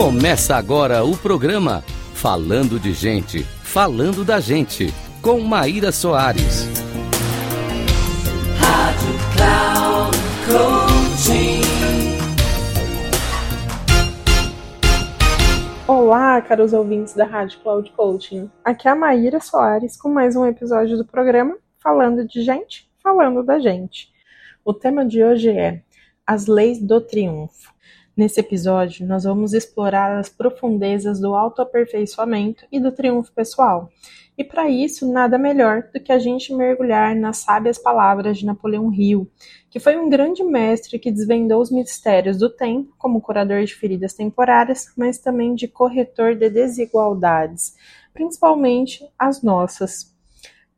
Começa agora o programa Falando de Gente, Falando da Gente, com Maíra Soares. Rádio Cloud Coaching. Olá, caros ouvintes da Rádio Cloud Coaching. Aqui é a Maíra Soares com mais um episódio do programa Falando de Gente, Falando da Gente. O tema de hoje é As Leis do Triunfo. Nesse episódio, nós vamos explorar as profundezas do autoaperfeiçoamento e do triunfo pessoal. E para isso, nada melhor do que a gente mergulhar nas sábias palavras de Napoleão Hill, que foi um grande mestre que desvendou os mistérios do tempo, como curador de feridas temporárias, mas também de corretor de desigualdades, principalmente as nossas.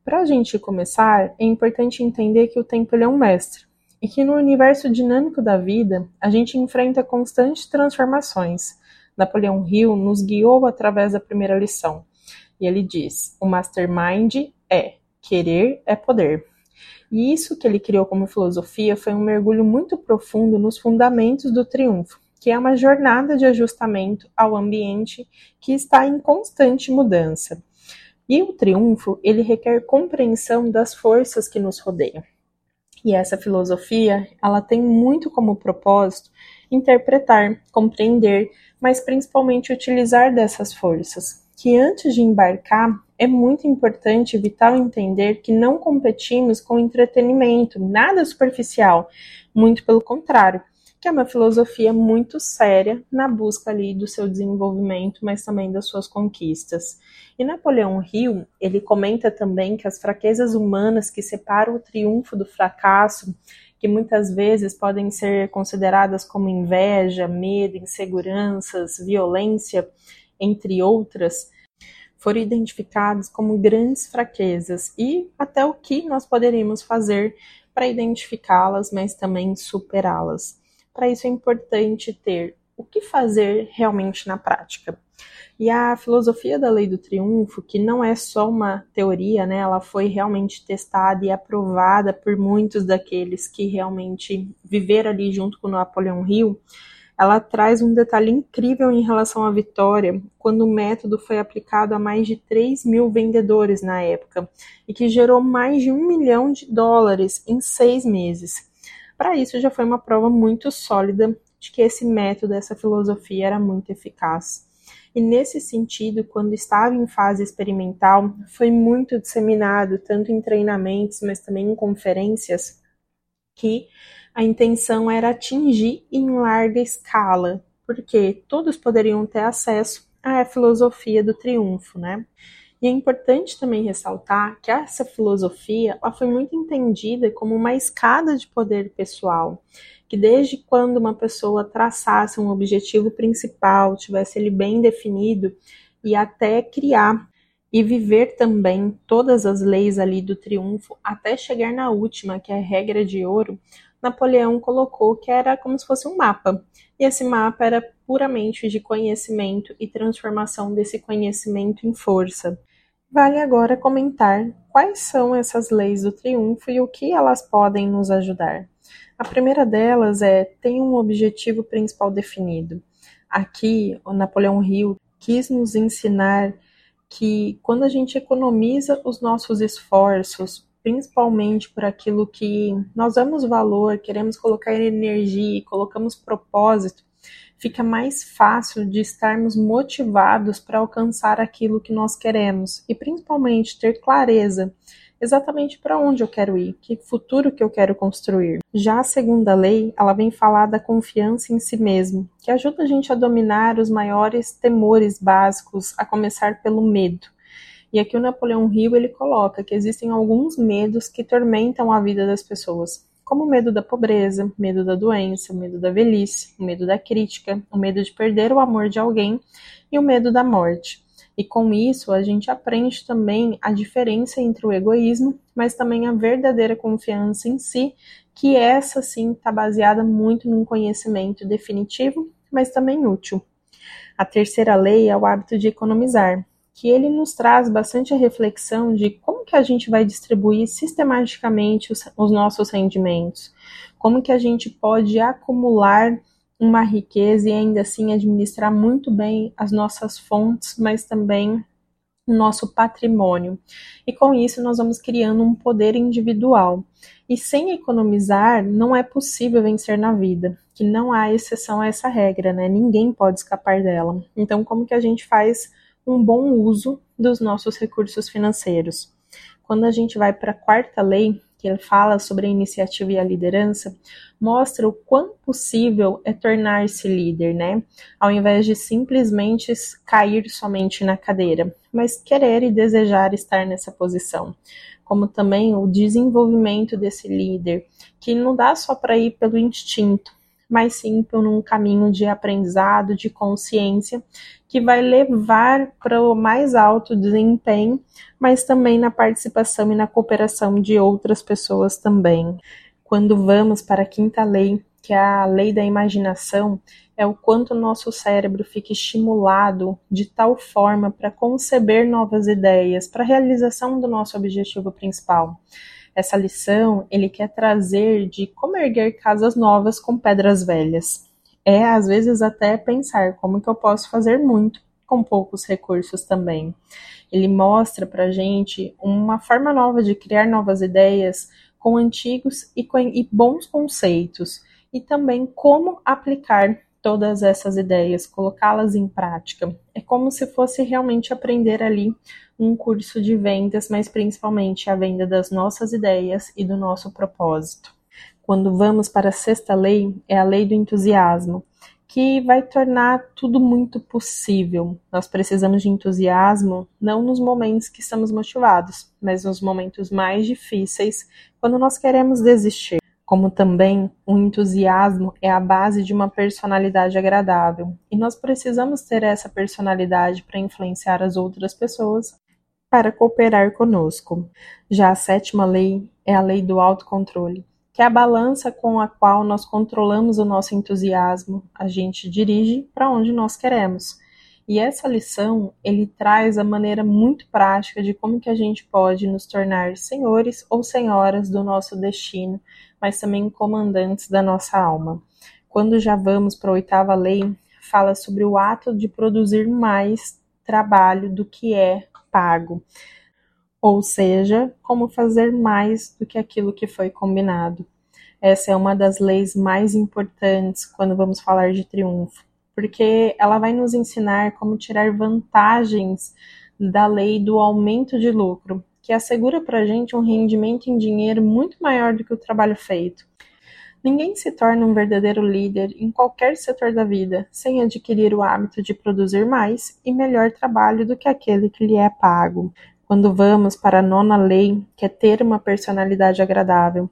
Para a gente começar, é importante entender que o tempo é um mestre e que no universo dinâmico da vida a gente enfrenta constantes transformações. Napoleão Hill nos guiou através da primeira lição. E ele diz: o mastermind é querer é poder. E isso que ele criou como filosofia foi um mergulho muito profundo nos fundamentos do triunfo, que é uma jornada de ajustamento ao ambiente que está em constante mudança. E o triunfo, ele requer compreensão das forças que nos rodeiam. E essa filosofia, ela tem muito como propósito interpretar, compreender, mas principalmente utilizar dessas forças. Que antes de embarcar, é muito importante e vital entender que não competimos com entretenimento, nada superficial, muito pelo contrário que é uma filosofia muito séria na busca ali do seu desenvolvimento, mas também das suas conquistas. E Napoleão Hill, ele comenta também que as fraquezas humanas que separam o triunfo do fracasso, que muitas vezes podem ser consideradas como inveja, medo, inseguranças, violência, entre outras, foram identificadas como grandes fraquezas e até o que nós poderíamos fazer para identificá-las, mas também superá-las. Para isso é importante ter o que fazer realmente na prática. E a filosofia da lei do triunfo, que não é só uma teoria, né, ela foi realmente testada e aprovada por muitos daqueles que realmente viveram ali junto com Napoleão Hill, ela traz um detalhe incrível em relação à vitória, quando o método foi aplicado a mais de 3 mil vendedores na época, e que gerou mais de um milhão de dólares em seis meses. Para isso, já foi uma prova muito sólida de que esse método, essa filosofia era muito eficaz. E nesse sentido, quando estava em fase experimental, foi muito disseminado, tanto em treinamentos, mas também em conferências, que a intenção era atingir em larga escala, porque todos poderiam ter acesso à filosofia do triunfo, né? E é importante também ressaltar que essa filosofia ela foi muito entendida como uma escada de poder pessoal, que desde quando uma pessoa traçasse um objetivo principal, tivesse ele bem definido, e até criar e viver também todas as leis ali do triunfo, até chegar na última, que é a regra de ouro, Napoleão colocou que era como se fosse um mapa. E esse mapa era puramente de conhecimento e transformação desse conhecimento em força. Vale agora comentar quais são essas leis do triunfo e o que elas podem nos ajudar. A primeira delas é tem um objetivo principal definido. Aqui, o Napoleão Hill quis nos ensinar que quando a gente economiza os nossos esforços, principalmente por aquilo que nós damos valor, queremos colocar energia colocamos propósito, fica mais fácil de estarmos motivados para alcançar aquilo que nós queremos e principalmente ter clareza exatamente para onde eu quero ir, que futuro que eu quero construir. Já a segunda lei, ela vem falar da confiança em si mesmo, que ajuda a gente a dominar os maiores temores básicos, a começar pelo medo. E aqui o Napoleão Hill ele coloca que existem alguns medos que tormentam a vida das pessoas como o medo da pobreza, medo da doença, o medo da velhice, o medo da crítica, o medo de perder o amor de alguém e o medo da morte. E com isso, a gente aprende também a diferença entre o egoísmo, mas também a verdadeira confiança em si, que essa sim está baseada muito num conhecimento definitivo, mas também útil. A terceira lei é o hábito de economizar, que ele nos traz bastante a reflexão de como que a gente vai distribuir sistematicamente os, os nossos rendimentos, como que a gente pode acumular uma riqueza e ainda assim administrar muito bem as nossas fontes, mas também o nosso patrimônio. E com isso nós vamos criando um poder individual. E sem economizar não é possível vencer na vida, que não há exceção a essa regra, né? Ninguém pode escapar dela. Então, como que a gente faz um bom uso dos nossos recursos financeiros? Quando a gente vai para a quarta lei, que ele fala sobre a iniciativa e a liderança, mostra o quão possível é tornar-se líder, né? Ao invés de simplesmente cair somente na cadeira, mas querer e desejar estar nessa posição. Como também o desenvolvimento desse líder, que não dá só para ir pelo instinto, mas sim por um caminho de aprendizado, de consciência, que vai levar para o mais alto desempenho, mas também na participação e na cooperação de outras pessoas também. Quando vamos para a quinta lei, que a lei da imaginação, é o quanto o nosso cérebro fica estimulado de tal forma para conceber novas ideias, para a realização do nosso objetivo principal. Essa lição ele quer trazer de como erguer casas novas com pedras velhas. É às vezes até pensar como que eu posso fazer muito com poucos recursos também. Ele mostra para gente uma forma nova de criar novas ideias com antigos e, com, e bons conceitos e também como aplicar todas essas ideias, colocá-las em prática. É como se fosse realmente aprender ali um curso de vendas, mas principalmente a venda das nossas ideias e do nosso propósito. Quando vamos para a sexta lei, é a lei do entusiasmo, que vai tornar tudo muito possível. Nós precisamos de entusiasmo não nos momentos que estamos motivados, mas nos momentos mais difíceis, quando nós queremos desistir como também o entusiasmo é a base de uma personalidade agradável, e nós precisamos ter essa personalidade para influenciar as outras pessoas para cooperar conosco. Já a sétima lei é a lei do autocontrole, que é a balança com a qual nós controlamos o nosso entusiasmo, a gente dirige para onde nós queremos. E essa lição, ele traz a maneira muito prática de como que a gente pode nos tornar senhores ou senhoras do nosso destino, mas também comandantes da nossa alma. Quando já vamos para a oitava lei, fala sobre o ato de produzir mais trabalho do que é pago. Ou seja, como fazer mais do que aquilo que foi combinado. Essa é uma das leis mais importantes quando vamos falar de triunfo, porque ela vai nos ensinar como tirar vantagens da lei do aumento de lucro, que assegura para a gente um rendimento em dinheiro muito maior do que o trabalho feito. Ninguém se torna um verdadeiro líder em qualquer setor da vida sem adquirir o hábito de produzir mais e melhor trabalho do que aquele que lhe é pago. Quando vamos para a nona lei, que é ter uma personalidade agradável,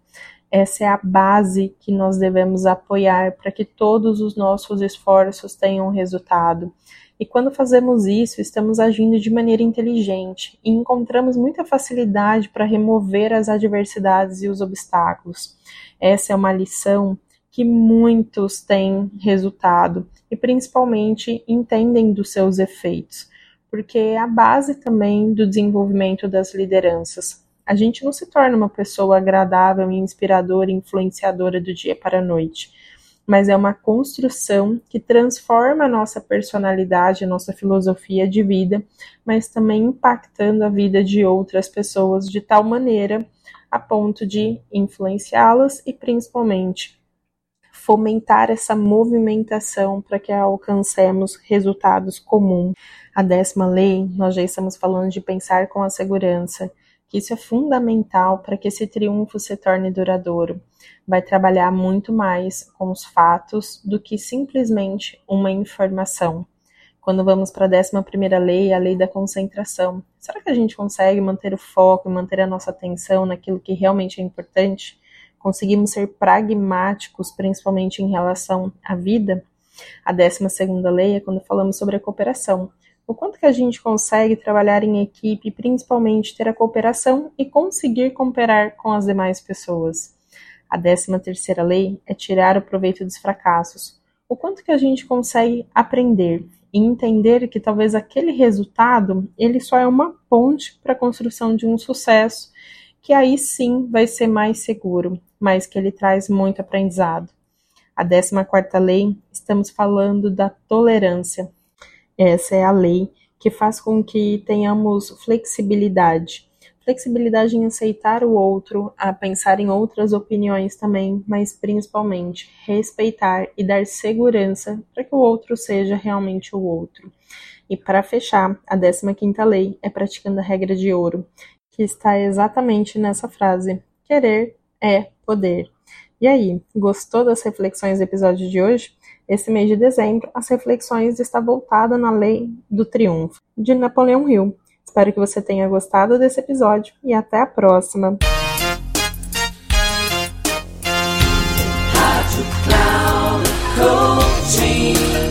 essa é a base que nós devemos apoiar para que todos os nossos esforços tenham resultado. E quando fazemos isso, estamos agindo de maneira inteligente e encontramos muita facilidade para remover as adversidades e os obstáculos. Essa é uma lição que muitos têm resultado e principalmente entendem dos seus efeitos, porque é a base também do desenvolvimento das lideranças. A gente não se torna uma pessoa agradável, inspiradora, influenciadora do dia para a noite mas é uma construção que transforma a nossa personalidade, a nossa filosofia de vida, mas também impactando a vida de outras pessoas de tal maneira a ponto de influenciá-las e principalmente fomentar essa movimentação para que alcancemos resultados comuns. A décima lei, nós já estamos falando de pensar com a segurança, que isso é fundamental para que esse triunfo se torne duradouro. Vai trabalhar muito mais com os fatos do que simplesmente uma informação. Quando vamos para a décima primeira lei, a lei da concentração, será que a gente consegue manter o foco e manter a nossa atenção naquilo que realmente é importante? Conseguimos ser pragmáticos, principalmente em relação à vida? A décima segunda lei é quando falamos sobre a cooperação o quanto que a gente consegue trabalhar em equipe, principalmente ter a cooperação e conseguir cooperar com as demais pessoas. A décima terceira lei é tirar o proveito dos fracassos. O quanto que a gente consegue aprender e entender que talvez aquele resultado ele só é uma ponte para a construção de um sucesso, que aí sim vai ser mais seguro, mas que ele traz muito aprendizado. A 14 lei, estamos falando da tolerância. Essa é a lei que faz com que tenhamos flexibilidade. Flexibilidade em aceitar o outro, a pensar em outras opiniões também, mas principalmente respeitar e dar segurança para que o outro seja realmente o outro. E para fechar, a 15ª lei é praticando a regra de ouro, que está exatamente nessa frase: querer é poder. E aí, gostou das reflexões do episódio de hoje? Esse mês de dezembro, as reflexões estão voltadas na Lei do Triunfo, de Napoleão Hill. Espero que você tenha gostado desse episódio e até a próxima.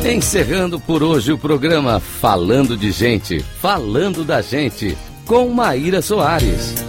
Encerrando por hoje o programa Falando de Gente, Falando da Gente, com Maíra Soares.